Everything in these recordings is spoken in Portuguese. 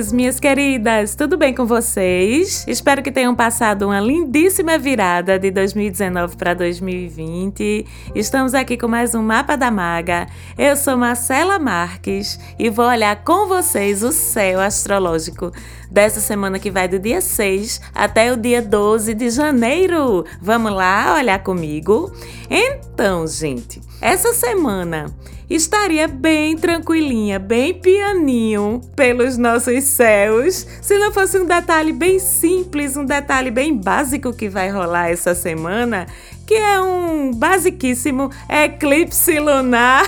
queridos, minhas queridas, tudo bem com vocês? Espero que tenham passado uma lindíssima virada de 2019 para 2020. Estamos aqui com mais um Mapa da Maga. Eu sou Marcela Marques e vou olhar com vocês o céu astrológico dessa semana que vai do dia 6 até o dia 12 de janeiro. Vamos lá olhar comigo? Então, gente, essa semana estaria bem tranquilinha, bem pianinho pelos nossos céus, se não fosse um detalhe bem simples, um detalhe bem básico que vai rolar essa semana, que é um basiquíssimo eclipse lunar.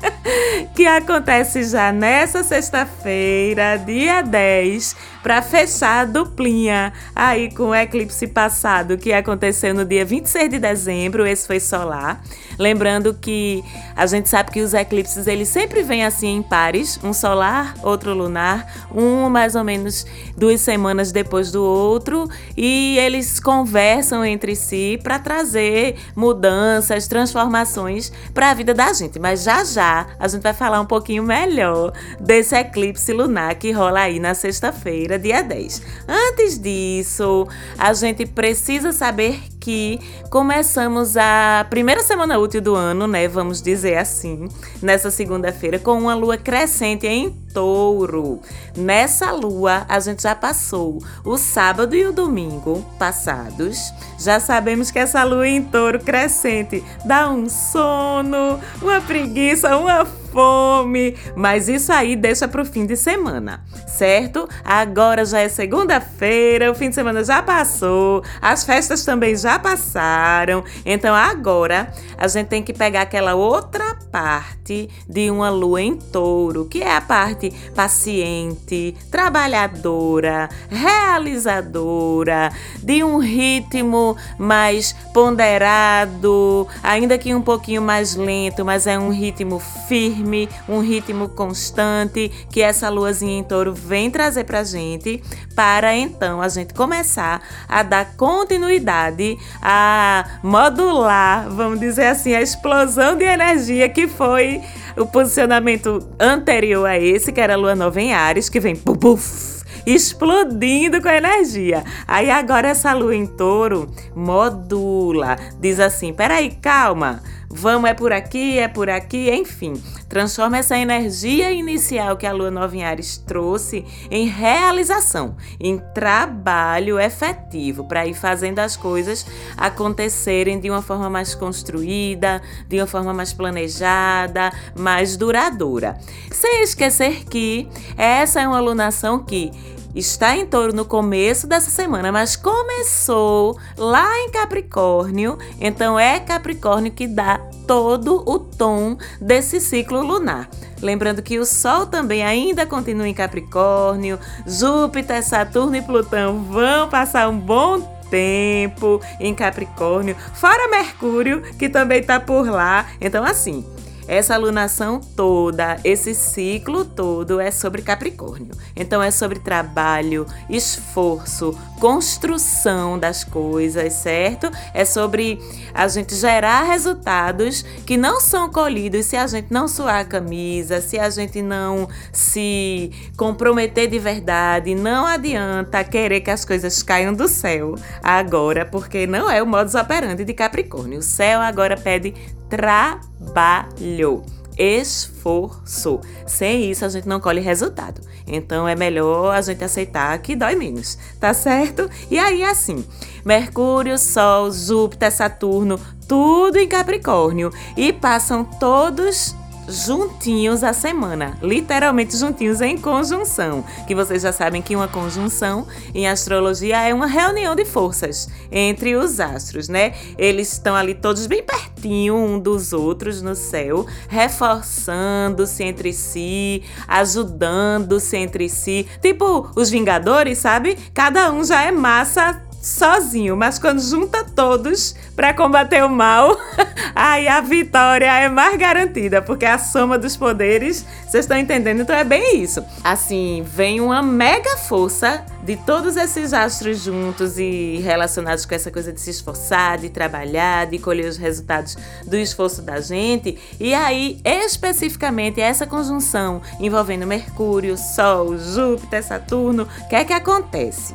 que acontece já nessa sexta-feira, dia 10, para fechar a duplinha. Aí com o eclipse passado que aconteceu no dia 26 de dezembro, esse foi solar. Lembrando que a gente sabe que os eclipses eles sempre vêm assim em pares, um solar, outro lunar, um mais ou menos duas semanas depois do outro, e eles conversam entre si para trazer mudanças, transformações para a vida da gente. Mas já já a gente vai falar um pouquinho melhor desse eclipse lunar que rola aí na sexta-feira, dia 10. Antes disso, a gente precisa saber que começamos a primeira semana útil do ano, né? Vamos dizer assim, nessa segunda-feira, com uma lua crescente em touro. Nessa lua, a gente já passou o sábado e o domingo passados. Já sabemos que essa lua em touro crescente dá um sono, uma preguiça, uma fome, mas isso aí deixa para o fim de semana, certo? Agora já é segunda-feira, o fim de semana já passou, as festas também já passaram, então agora a gente tem que pegar aquela outra parte de uma lua em touro, que é a parte paciente, trabalhadora, realizadora, de um ritmo mais ponderado, ainda que um pouquinho mais lento, mas é um ritmo firme, um ritmo constante que essa luazinha em touro vem trazer pra gente, para então a gente começar a dar continuidade, a modular, vamos dizer assim, a explosão de energia que foi o posicionamento anterior a esse, que era lua nova em Ares, que vem puf, explodindo com energia. Aí agora essa lua em touro modula, diz assim: peraí, calma. Vamos, é por aqui, é por aqui, enfim. Transforma essa energia inicial que a lua nova em Ares trouxe em realização, em trabalho efetivo, para ir fazendo as coisas acontecerem de uma forma mais construída, de uma forma mais planejada, mais duradoura. Sem esquecer que essa é uma alunação que está em touro no começo dessa semana, mas começou lá em Capricórnio, então é Capricórnio que dá todo o tom desse ciclo lunar. Lembrando que o Sol também ainda continua em Capricórnio, Júpiter, Saturno e Plutão vão passar um bom tempo em Capricórnio, fora Mercúrio, que também está por lá. Então, assim, essa alunação toda, esse ciclo todo é sobre Capricórnio. Então é sobre trabalho, esforço, construção das coisas, certo? É sobre a gente gerar resultados que não são colhidos se a gente não suar a camisa, se a gente não se comprometer de verdade. Não adianta querer que as coisas caiam do céu agora, porque não é o modus operandi de Capricórnio. O céu agora pede trabalho, esforço. Sem isso a gente não colhe resultado. Então é melhor a gente aceitar que dói menos, tá certo? E aí assim, Mercúrio, Sol, Júpiter, Saturno, tudo em Capricórnio e passam todos juntinhos a semana, literalmente juntinhos em conjunção, que vocês já sabem que uma conjunção em astrologia é uma reunião de forças entre os astros, né? Eles estão ali todos bem pertinho um dos outros no céu, reforçando-se entre si, ajudando-se entre si, tipo os Vingadores, sabe? Cada um já é massa sozinho, mas quando junta todos para combater o mal, aí a vitória é mais garantida, porque a soma dos poderes, vocês estão entendendo? Então é bem isso. Assim, vem uma mega força de todos esses astros juntos e relacionados com essa coisa de se esforçar, de trabalhar, de colher os resultados do esforço da gente. E aí, especificamente, essa conjunção envolvendo Mercúrio, Sol, Júpiter, Saturno, o que é que acontece?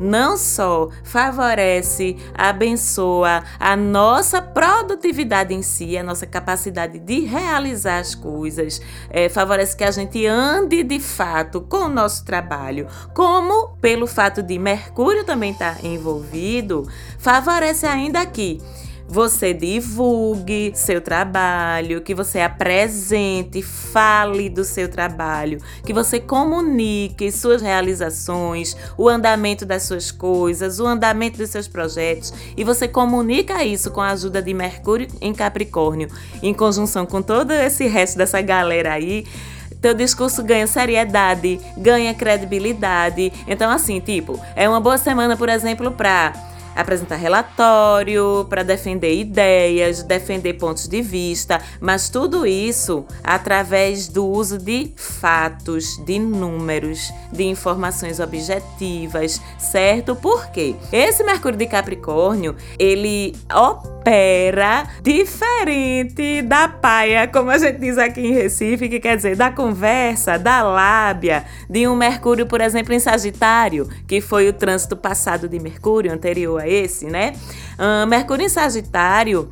Não só favorece, abençoa a nossa produtividade em si, a nossa capacidade de realizar as coisas, é, favorece que a gente ande de fato com o nosso trabalho, como pelo fato de Mercúrio também estar tá envolvido, favorece ainda que você divulgue seu trabalho, que você apresente, fale do seu trabalho, que você comunique suas realizações, o andamento das suas coisas, o andamento dos seus projetos e você comunica isso com a ajuda de Mercúrio em Capricórnio, em conjunção com todo esse resto dessa galera aí teu discurso ganha seriedade, ganha credibilidade. Então, assim, tipo, é uma boa semana, por exemplo, para apresentar relatório, para defender ideias, defender pontos de vista, mas tudo isso através do uso de fatos, de números, de informações objetivas, certo? Porque esse Mercúrio de Capricórnio, ele opera diferente da paia, como a gente diz aqui em Recife, que quer dizer da conversa, da lábia, de um Mercúrio, por exemplo, em Sagitário, que foi o trânsito passado de Mercúrio anterior esse, né? Uh, Mercúrio em Sagitário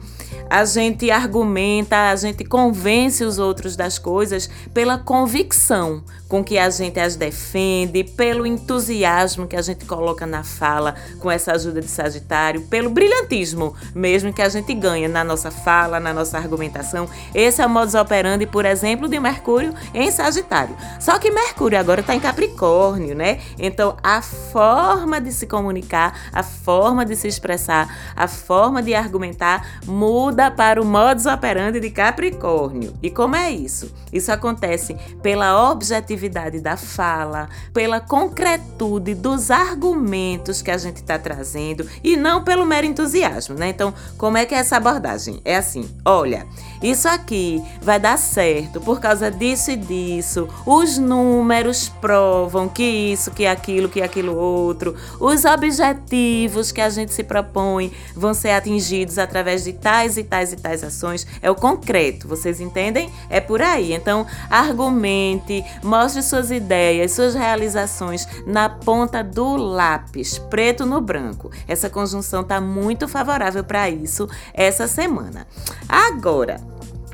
a gente argumenta, a gente convence os outros das coisas pela convicção com que a gente as defende, pelo entusiasmo que a gente coloca na fala com essa ajuda de Sagitário, pelo brilhantismo mesmo que a gente ganha na nossa fala, na nossa argumentação. Esse é o modus operandi, por exemplo, de Mercúrio em Sagitário. Só que Mercúrio agora está em Capricórnio, né? Então a forma de se comunicar, a forma de se expressar, a forma de argumentar muda para o modus operandi de Capricórnio. E como é isso? Isso acontece pela objetividade da fala, pela concretude dos argumentos que a gente está trazendo e não pelo mero entusiasmo, né? Então, como é que é essa abordagem? É assim: olha, isso aqui vai dar certo por causa disso e disso. Os números provam que isso, que aquilo, que aquilo outro. Os objetivos que a gente se propõe vão ser atingidos através de tais e tais e tais ações. É o concreto, vocês entendem? É por aí. Então, argumente, mostre suas ideias, suas realizações na ponta do lápis, preto no branco. Essa conjunção está muito favorável para isso essa semana. Agora,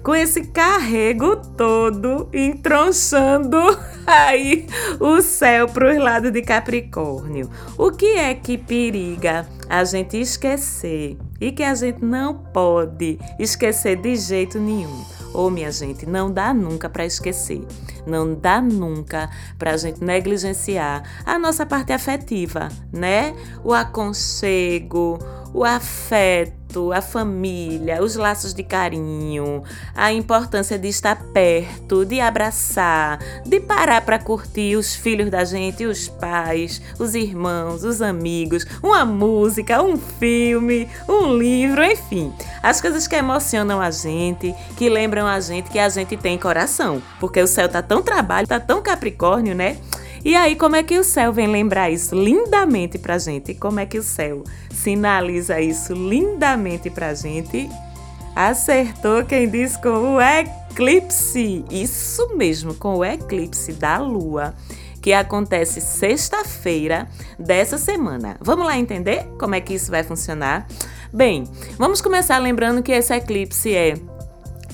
com esse carrego todo entronchando aí o céu para os lados de Capricórnio. O que é que periga a gente esquecer e que a gente não pode esquecer de jeito nenhum? Oh, minha gente, não dá nunca para esquecer. Não dá nunca para a gente negligenciar a nossa parte afetiva, né? O aconchego, o afeto a família, os laços de carinho, a importância de estar perto, de abraçar, de parar para curtir os filhos da gente, os pais, os irmãos, os amigos, uma música, um filme, um livro, enfim. As coisas que emocionam a gente, que lembram a gente que a gente tem coração, porque o céu tá tão trabalho, tá tão capricórnio, né? E aí, como é que o céu vem lembrar isso lindamente pra gente? Como é que o céu sinaliza isso lindamente pra gente? Acertou quem diz com o eclipse. Isso mesmo, com o eclipse da lua que acontece sexta-feira dessa semana. Vamos lá entender como é que isso vai funcionar? Bem, vamos começar lembrando que esse eclipse é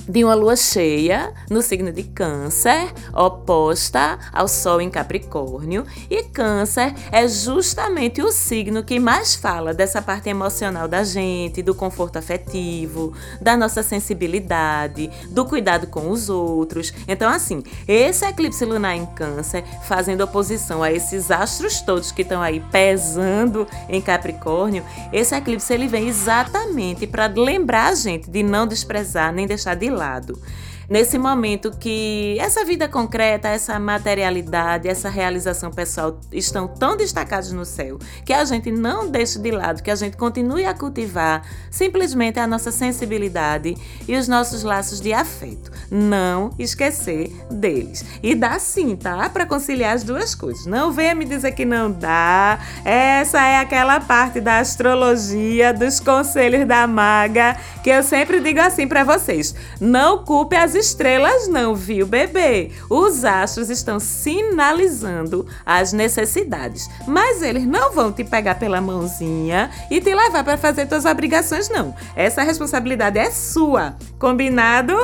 de uma lua cheia no signo de Câncer, oposta ao Sol em Capricórnio, e Câncer é justamente o signo que mais fala dessa parte emocional da gente, do conforto afetivo, da nossa sensibilidade, do cuidado com os outros. Então, assim, esse eclipse lunar em Câncer, fazendo oposição a esses astros todos que estão aí pesando em Capricórnio, esse eclipse ele vem exatamente para lembrar a gente de não desprezar nem deixar de lado. Nesse momento que essa vida concreta, essa materialidade, essa realização pessoal estão tão destacados no céu, que a gente não deixe de lado, que a gente continue a cultivar simplesmente a nossa sensibilidade e os nossos laços de afeto. Não esquecer deles. E dá sim, tá? Para conciliar as duas coisas. Não venha me dizer que não dá. Essa é aquela parte da astrologia, dos conselhos da maga, que eu sempre digo assim para vocês. Não culpe as estrelas, não, viu, bebê? Os astros estão sinalizando as necessidades, mas eles não vão te pegar pela mãozinha e te levar para fazer suas obrigações, não. Essa responsabilidade é sua. Combinado?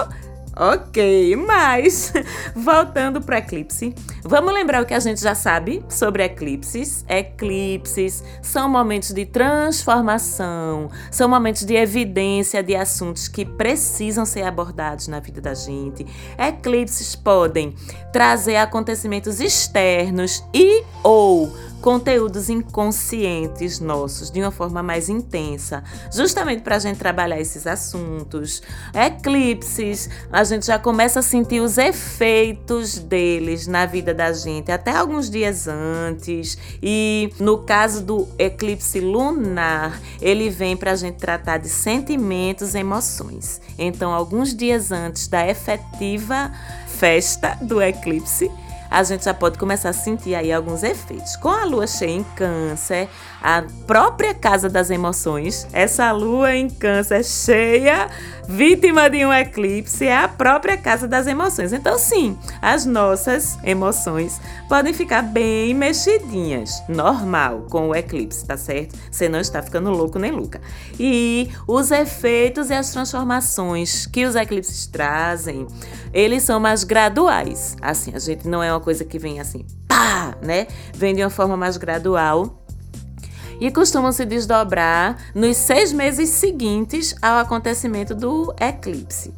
Ok, mas voltando para eclipse, vamos lembrar o que a gente já sabe sobre eclipses. Eclipses são momentos de transformação, são momentos de evidência de assuntos que precisam ser abordados na vida da gente. Eclipses podem trazer acontecimentos externos e ou conteúdos inconscientes nossos de uma forma mais intensa, justamente para a gente trabalhar esses assuntos. Eclipses, a gente já começa a sentir os efeitos deles na vida da gente até alguns dias antes. E no caso do eclipse lunar, ele vem para a gente tratar de sentimentos e emoções. Então, alguns dias antes da efetiva festa do eclipse, a gente já pode começar a sentir aí alguns efeitos. Com a lua cheia em câncer, a própria casa das emoções, essa lua em câncer cheia, vítima de um eclipse, é a própria casa das emoções. Então, sim, as nossas emoções podem ficar bem mexidinhas, normal, com o eclipse, tá certo? Você não está ficando louco nem louca. E os efeitos e as transformações que os eclipses trazem, eles são mais graduais. Assim, a gente não é uma coisa que vem assim, pá, né? Vem de uma forma mais gradual e costumam se desdobrar nos seis meses seguintes ao acontecimento do eclipse.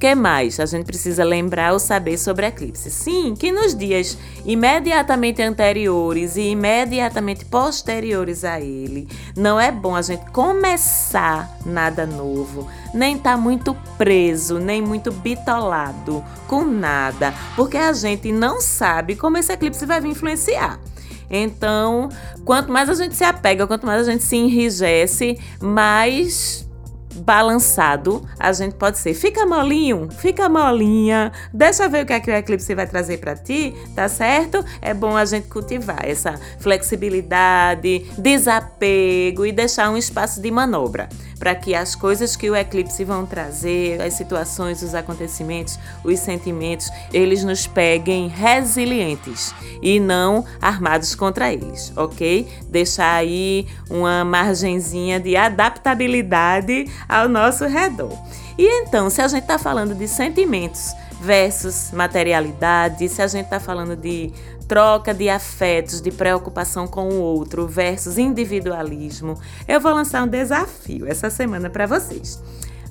que mais a gente precisa lembrar ou saber sobre eclipse? Sim, que nos dias imediatamente anteriores e imediatamente posteriores a ele, não é bom a gente começar nada novo, nem estar tá muito preso, nem muito bitolado com nada, porque a gente não sabe como esse eclipse vai influenciar. Então, quanto mais a gente se apega, quanto mais a gente se enrijece, mais balançado a gente pode ser. Fica molinho, fica molinha, deixa ver o que, é que o eclipse vai trazer para ti, tá certo? É bom a gente cultivar essa flexibilidade, desapego e deixar um espaço de manobra para que as coisas que o eclipse vão trazer, as situações, os acontecimentos, os sentimentos, eles nos peguem resilientes e não armados contra eles, ok? Deixar aí uma margenzinha de adaptabilidade ao nosso redor. E então, se a gente está falando de sentimentos versus materialidade, se a gente está falando de troca de afetos, de preocupação com o outro versus individualismo, eu vou lançar um desafio essa semana para vocês.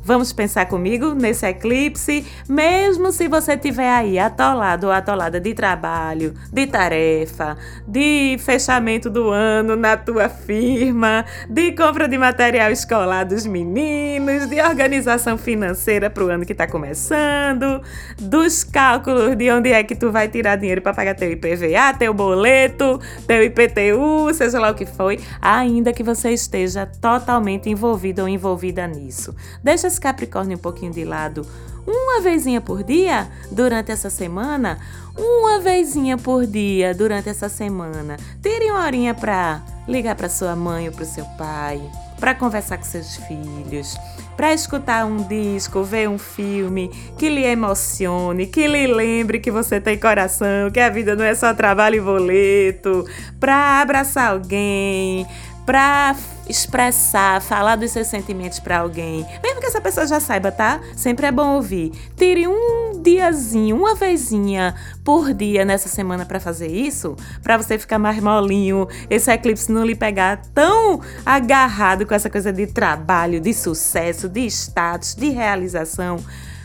Vamos pensar comigo nesse eclipse, mesmo se você estiver aí atolado ou atolada de trabalho, de tarefa, de fechamento do ano na tua firma, de compra de material escolar dos meninos, de organização financeira para o ano que está começando, dos cálculos de onde é que tu vai tirar dinheiro para pagar teu IPVA, teu boleto, teu IPTU, seja lá o que foi, ainda que você esteja totalmente envolvido ou envolvida nisso. Deixa Capricórnio um pouquinho de lado uma vezinha por dia durante essa semana, uma vezinha por dia durante essa semana. Tire uma horinha para ligar para sua mãe ou para seu pai, para conversar com seus filhos, para escutar um disco, ver um filme que lhe emocione, que lhe lembre que você tem coração, que a vida não é só trabalho e boleto, para abraçar alguém, para expressar, falar dos seus sentimentos para alguém, mesmo que essa pessoa já saiba, tá? Sempre é bom ouvir. Tire um diazinho, uma vezinha por dia nessa semana para fazer isso, para você ficar mais molinho, esse eclipse não lhe pegar tão agarrado com essa coisa de trabalho, de sucesso, de status, de realização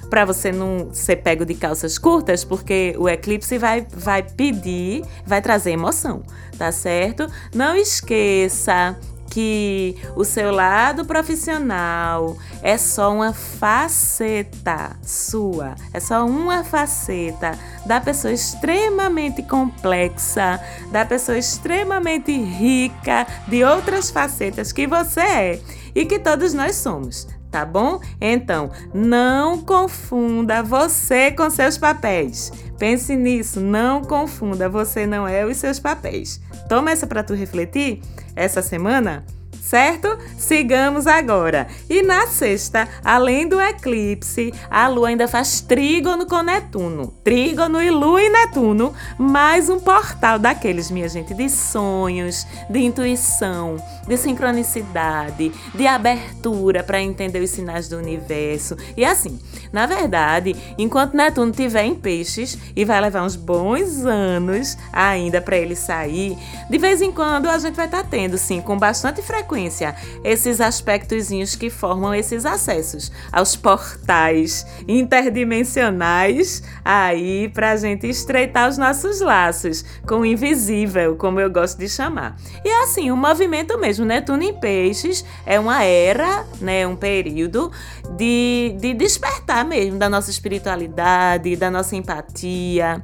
para você não ser pego de calças curtas, porque o eclipse vai, vai pedir, vai trazer emoção, tá certo? Não esqueça que o seu lado profissional é só uma faceta sua, é só uma faceta da pessoa extremamente complexa, da pessoa extremamente rica de outras facetas que você é e que todos nós somos. Tá bom? Então, não confunda você com seus papéis. Pense nisso, não confunda, você não é os seus papéis. Toma essa para tu refletir essa semana certo? Sigamos agora. E na sexta, além do eclipse, a Lua ainda faz trígono com Netuno. Trígono e Lua e Netuno, mais um portal daqueles, minha gente, de sonhos, de intuição, de sincronicidade, de abertura para entender os sinais do universo. E assim, na verdade, enquanto Netuno estiver em peixes, e vai levar uns bons anos ainda para ele sair, de vez em quando a gente vai estar tá tendo, sim, com bastante frequência frequência. Esses aspectozinhos que formam esses acessos aos portais interdimensionais aí para a gente estreitar os nossos laços com o invisível, como eu gosto de chamar. E assim, o movimento mesmo, Netuno em Peixes é uma era, né, um período de, de despertar mesmo da nossa espiritualidade, da nossa empatia,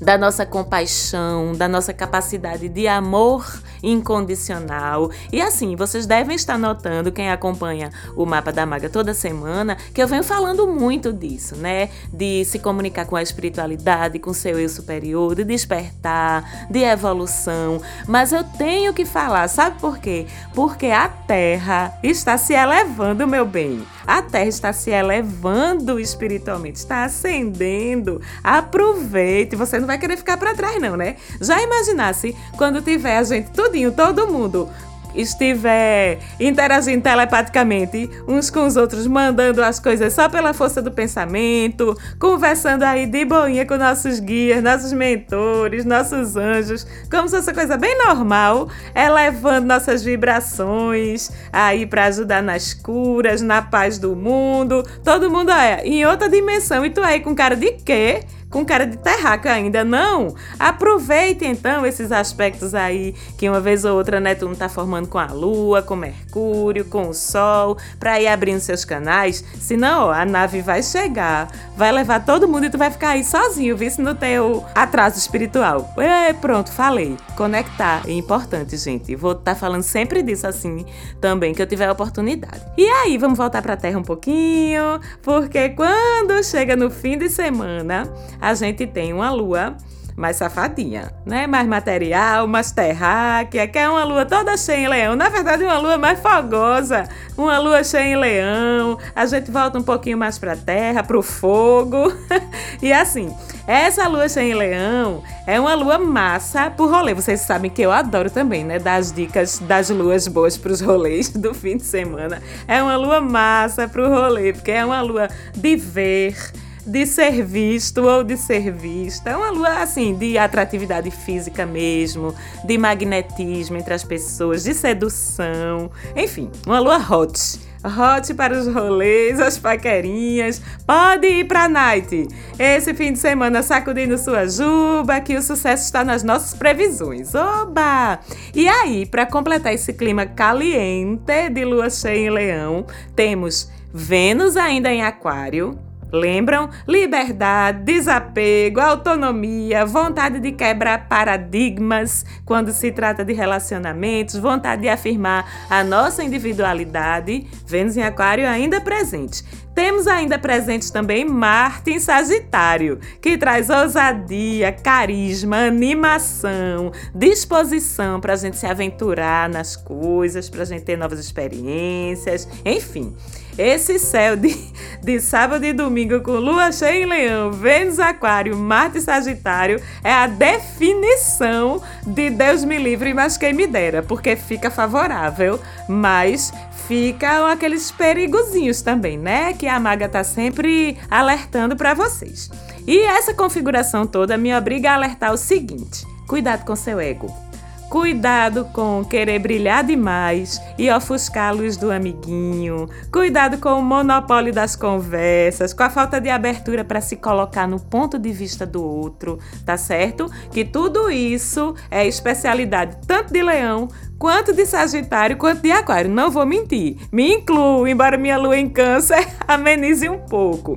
da nossa compaixão, da nossa capacidade de amor incondicional. E assim, vocês devem estar notando, quem acompanha o Mapa da Maga toda semana, que eu venho falando muito disso, né? De se comunicar com a espiritualidade, com seu eu superior, de despertar, de evolução. Mas eu tenho que falar, sabe por quê? Porque a Terra está se elevando, meu bem. A Terra está se elevando espiritualmente, está ascendendo. Aproveite, você não vai querer ficar para trás não, né? Já imaginasse quando tiver a gente tudinho, todo mundo estiver interagindo telepaticamente uns com os outros, mandando as coisas só pela força do pensamento, conversando aí de boinha com nossos guias, nossos mentores, nossos anjos, como se fosse coisa bem normal, elevando nossas vibrações aí para ajudar nas curas, na paz do mundo. Todo mundo é em outra dimensão e tu aí com cara de quê? Com cara de terraca ainda. Não! Aproveite então esses aspectos aí que uma vez ou outra Netuno está formando com a Lua, com Mercúrio, com o Sol, para ir abrindo seus canais. Senão, ó, a nave vai chegar, vai levar todo mundo e tu vai ficar aí sozinho, visto no teu atraso espiritual. É, pronto, falei. Conectar é importante, gente. Vou estar tá falando sempre disso assim também que eu tiver a oportunidade. E aí, vamos voltar para Terra um pouquinho, porque quando chega no fim de semana, a gente tem uma lua mais safadinha, né? Mais material, mais terráquea, que é uma lua toda cheia em leão. Na verdade, uma lua mais fogosa, uma lua cheia em leão. A gente volta um pouquinho mais para a terra, para o fogo. e assim, essa lua cheia em leão é uma lua massa pro rolê. Vocês sabem que eu adoro também, né? Dar as dicas das luas boas pros rolês do fim de semana. É uma lua massa pro rolê, porque é uma lua de ver de ser visto ou de ser vista. É uma lua assim de atratividade física mesmo, de magnetismo entre as pessoas, de sedução, enfim, uma lua hot. Hot para os rolês, as paquerinhas. Pode ir para night. Esse fim de semana sacudindo sua juba, que o sucesso está nas nossas previsões. Oba! E aí, para completar esse clima caliente de lua cheia em Leão, temos Vênus ainda em Aquário, Lembram? Liberdade, desapego, autonomia, vontade de quebrar paradigmas quando se trata de relacionamentos, vontade de afirmar a nossa individualidade. Vênus em Aquário ainda presente. Temos ainda presente também Marte em Sagitário, que traz ousadia, carisma, animação, disposição para a gente se aventurar nas coisas, para a gente ter novas experiências, enfim. Esse céu de, de sábado e domingo com lua cheia em leão, Vênus Aquário, Marte Sagitário é a definição de Deus me livre, mas quem me dera, porque fica favorável, mas ficam aqueles perigozinhos também, né? Que a maga tá sempre alertando para vocês. E essa configuração toda me obriga a alertar o seguinte: cuidado com seu ego. Cuidado com querer brilhar demais e ofuscar a luz do amiguinho. Cuidado com o monopólio das conversas, com a falta de abertura para se colocar no ponto de vista do outro, tá certo? Que tudo isso é especialidade tanto de leão quanto de Sagitário quanto de Aquário. Não vou mentir, me incluo, embora minha lua em Câncer amenize um pouco.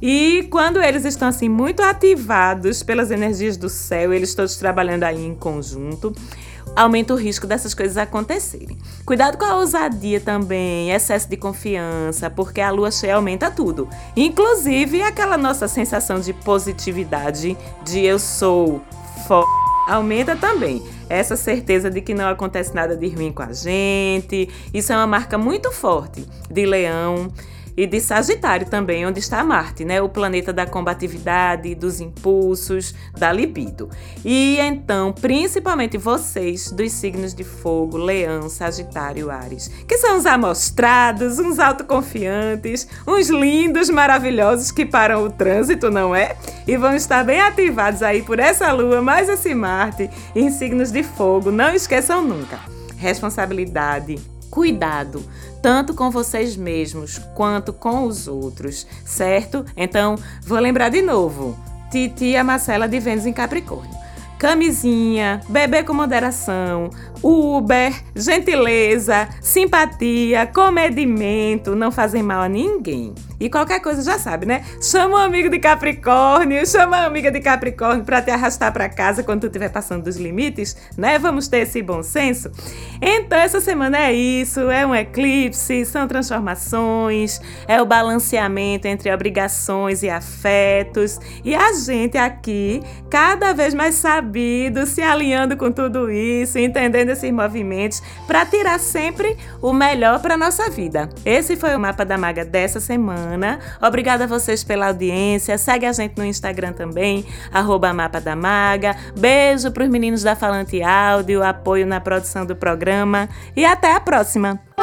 E quando eles estão assim muito ativados pelas energias do céu, eles todos trabalhando aí em conjunto, aumenta o risco dessas coisas acontecerem. Cuidado com a ousadia também, excesso de confiança, porque a lua cheia aumenta tudo, inclusive aquela nossa sensação de positividade, de eu sou foda, aumenta também essa certeza de que não acontece nada de ruim com a gente. Isso é uma marca muito forte de Leão e de Sagitário também, onde está Marte, né? O planeta da combatividade, dos impulsos, da libido. E então, principalmente vocês dos signos de fogo, Leão, Sagitário, Ares, que são os amostrados, uns autoconfiantes, uns lindos, maravilhosos que param o trânsito, não é? E vão estar bem ativados aí por essa lua, mais esse Marte em signos de fogo. Não esqueçam nunca. Responsabilidade, cuidado, tanto com vocês mesmos quanto com os outros, certo? Então, vou lembrar de novo. Titia Marcela de Vênus em Capricórnio. Camisinha, beber com moderação, Uber, gentileza, simpatia, comedimento, não fazem mal a ninguém. E qualquer coisa já sabe, né? Chama um amigo de Capricórnio, chama uma amiga de Capricórnio para te arrastar para casa quando tu estiver passando dos limites, né? Vamos ter esse bom senso. Então essa semana é isso, é um eclipse, são transformações, é o balanceamento entre obrigações e afetos. E a gente aqui cada vez mais sabido, se alinhando com tudo isso, entendendo esses movimentos para tirar sempre o melhor para nossa vida. Esse foi o mapa da maga dessa semana. Obrigada a vocês pela audiência. Segue a gente no Instagram também, arroba Mapa da Maga. Beijo para os meninos da Falante Áudio, apoio na produção do programa e até a próxima!